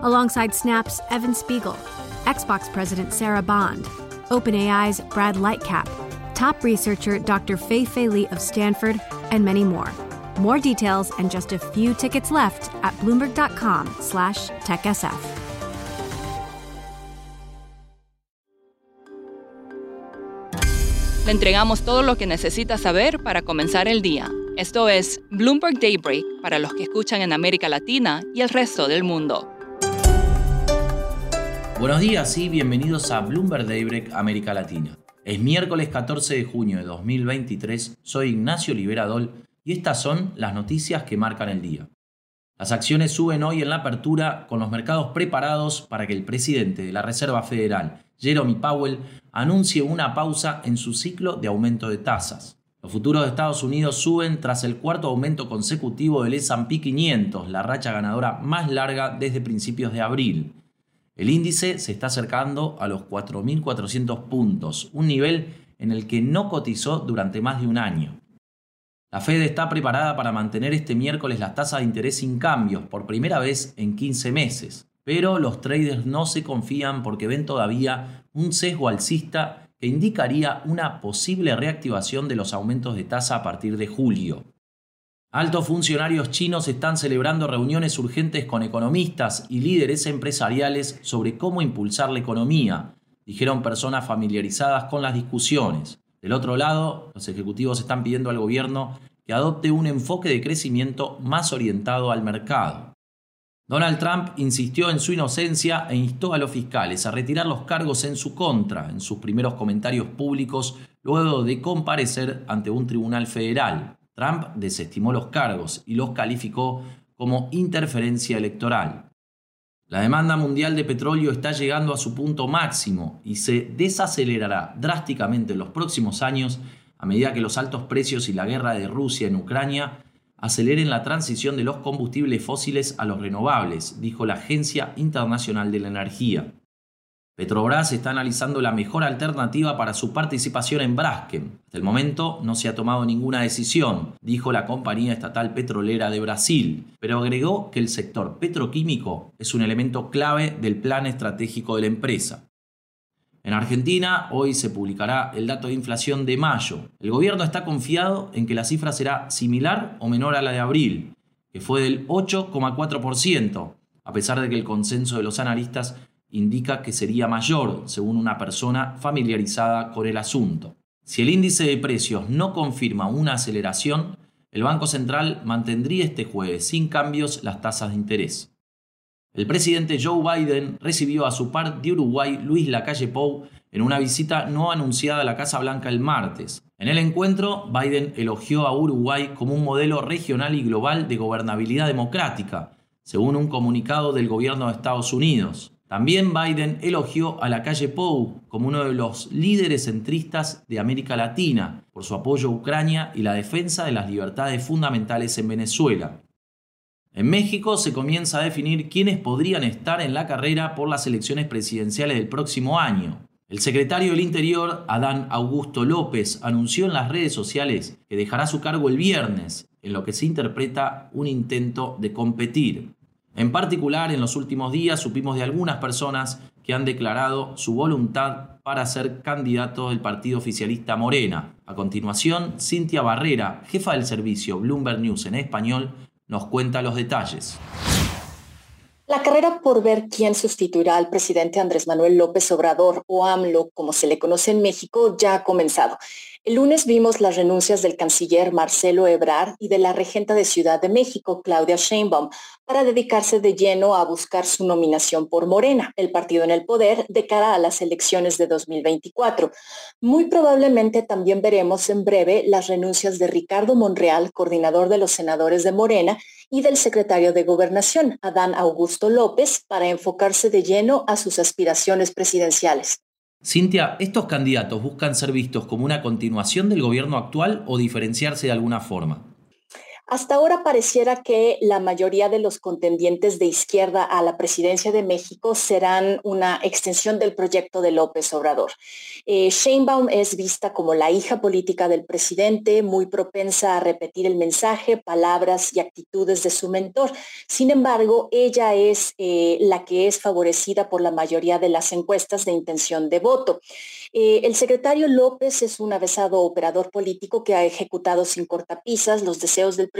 alongside Snap's Evan Spiegel, Xbox President Sarah Bond, OpenAI's Brad Lightcap, top researcher Dr. Fei Fei Li of Stanford, and many more. More details and just a few tickets left at bloomberg.com/techsf. Le entregamos todo lo que necesita saber para comenzar el día. Esto es Bloomberg Daybreak para los que escuchan en América Latina y el resto del mundo. Buenos días y bienvenidos a Bloomberg Daybreak América Latina. Es miércoles 14 de junio de 2023, soy Ignacio Liberadol y estas son las noticias que marcan el día. Las acciones suben hoy en la apertura con los mercados preparados para que el presidente de la Reserva Federal, Jeremy Powell, anuncie una pausa en su ciclo de aumento de tasas. Los futuros de Estados Unidos suben tras el cuarto aumento consecutivo del S&P 500, la racha ganadora más larga desde principios de abril. El índice se está acercando a los 4.400 puntos, un nivel en el que no cotizó durante más de un año. La Fed está preparada para mantener este miércoles las tasas de interés sin cambios por primera vez en 15 meses, pero los traders no se confían porque ven todavía un sesgo alcista que indicaría una posible reactivación de los aumentos de tasa a partir de julio. Altos funcionarios chinos están celebrando reuniones urgentes con economistas y líderes empresariales sobre cómo impulsar la economía, dijeron personas familiarizadas con las discusiones. Del otro lado, los ejecutivos están pidiendo al gobierno que adopte un enfoque de crecimiento más orientado al mercado. Donald Trump insistió en su inocencia e instó a los fiscales a retirar los cargos en su contra en sus primeros comentarios públicos luego de comparecer ante un tribunal federal. Trump desestimó los cargos y los calificó como interferencia electoral. La demanda mundial de petróleo está llegando a su punto máximo y se desacelerará drásticamente en los próximos años a medida que los altos precios y la guerra de Rusia en Ucrania aceleren la transición de los combustibles fósiles a los renovables, dijo la Agencia Internacional de la Energía. Petrobras está analizando la mejor alternativa para su participación en Braskem. Hasta el momento no se ha tomado ninguna decisión, dijo la compañía estatal petrolera de Brasil, pero agregó que el sector petroquímico es un elemento clave del plan estratégico de la empresa. En Argentina hoy se publicará el dato de inflación de mayo. El gobierno está confiado en que la cifra será similar o menor a la de abril, que fue del 8,4%, a pesar de que el consenso de los analistas indica que sería mayor, según una persona familiarizada con el asunto. Si el índice de precios no confirma una aceleración, el Banco Central mantendría este jueves sin cambios las tasas de interés. El presidente Joe Biden recibió a su par de Uruguay, Luis Lacalle Pou, en una visita no anunciada a la Casa Blanca el martes. En el encuentro, Biden elogió a Uruguay como un modelo regional y global de gobernabilidad democrática, según un comunicado del gobierno de Estados Unidos. También Biden elogió a la calle Pou como uno de los líderes centristas de América Latina por su apoyo a Ucrania y la defensa de las libertades fundamentales en Venezuela. En México se comienza a definir quiénes podrían estar en la carrera por las elecciones presidenciales del próximo año. El secretario del Interior, Adán Augusto López, anunció en las redes sociales que dejará su cargo el viernes, en lo que se interpreta un intento de competir. En particular, en los últimos días supimos de algunas personas que han declarado su voluntad para ser candidatos del partido oficialista Morena. A continuación, Cintia Barrera, jefa del servicio Bloomberg News en español, nos cuenta los detalles. La carrera por ver quién sustituirá al presidente Andrés Manuel López Obrador o AMLO, como se le conoce en México, ya ha comenzado. El lunes vimos las renuncias del canciller Marcelo Ebrard y de la regenta de Ciudad de México, Claudia Sheinbaum, para dedicarse de lleno a buscar su nominación por Morena, el partido en el poder, de cara a las elecciones de 2024. Muy probablemente también veremos en breve las renuncias de Ricardo Monreal, coordinador de los senadores de Morena, y del secretario de Gobernación, Adán Augusto López, para enfocarse de lleno a sus aspiraciones presidenciales. Cintia, ¿estos candidatos buscan ser vistos como una continuación del gobierno actual o diferenciarse de alguna forma? Hasta ahora pareciera que la mayoría de los contendientes de izquierda a la presidencia de México serán una extensión del proyecto de López Obrador. Eh, Sheinbaum es vista como la hija política del presidente, muy propensa a repetir el mensaje, palabras y actitudes de su mentor. Sin embargo, ella es eh, la que es favorecida por la mayoría de las encuestas de intención de voto. Eh, el secretario López es un avesado operador político que ha ejecutado sin cortapisas los deseos del presidente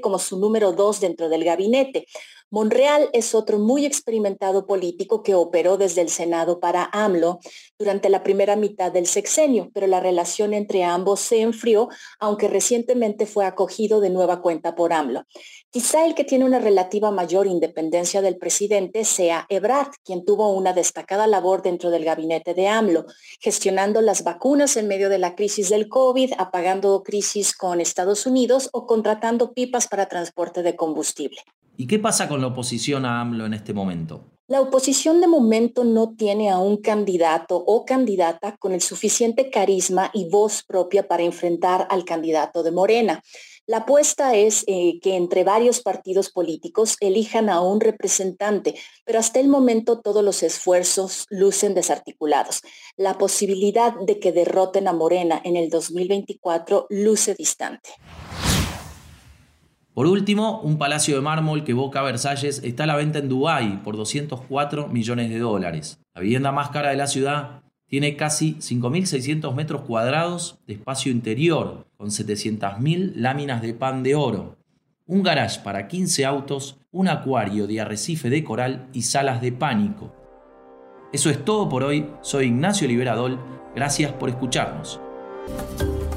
como su número dos dentro del gabinete. Monreal es otro muy experimentado político que operó desde el Senado para AMLO durante la primera mitad del sexenio, pero la relación entre ambos se enfrió, aunque recientemente fue acogido de nueva cuenta por AMLO. Quizá el que tiene una relativa mayor independencia del presidente sea Ebrard, quien tuvo una destacada labor dentro del gabinete de AMLO, gestionando las vacunas en medio de la crisis del COVID, apagando crisis con Estados Unidos o contratando pipas para transporte de combustible. ¿Y qué pasa con la oposición a AMLO en este momento? La oposición de momento no tiene a un candidato o candidata con el suficiente carisma y voz propia para enfrentar al candidato de Morena. La apuesta es eh, que entre varios partidos políticos elijan a un representante, pero hasta el momento todos los esfuerzos lucen desarticulados. La posibilidad de que derroten a Morena en el 2024 luce distante. Por último, un palacio de mármol que evoca Versalles está a la venta en Dubái por 204 millones de dólares. La vivienda más cara de la ciudad tiene casi 5.600 metros cuadrados de espacio interior, con 700.000 láminas de pan de oro, un garage para 15 autos, un acuario de arrecife de coral y salas de pánico. Eso es todo por hoy. Soy Ignacio Liberadol. Gracias por escucharnos.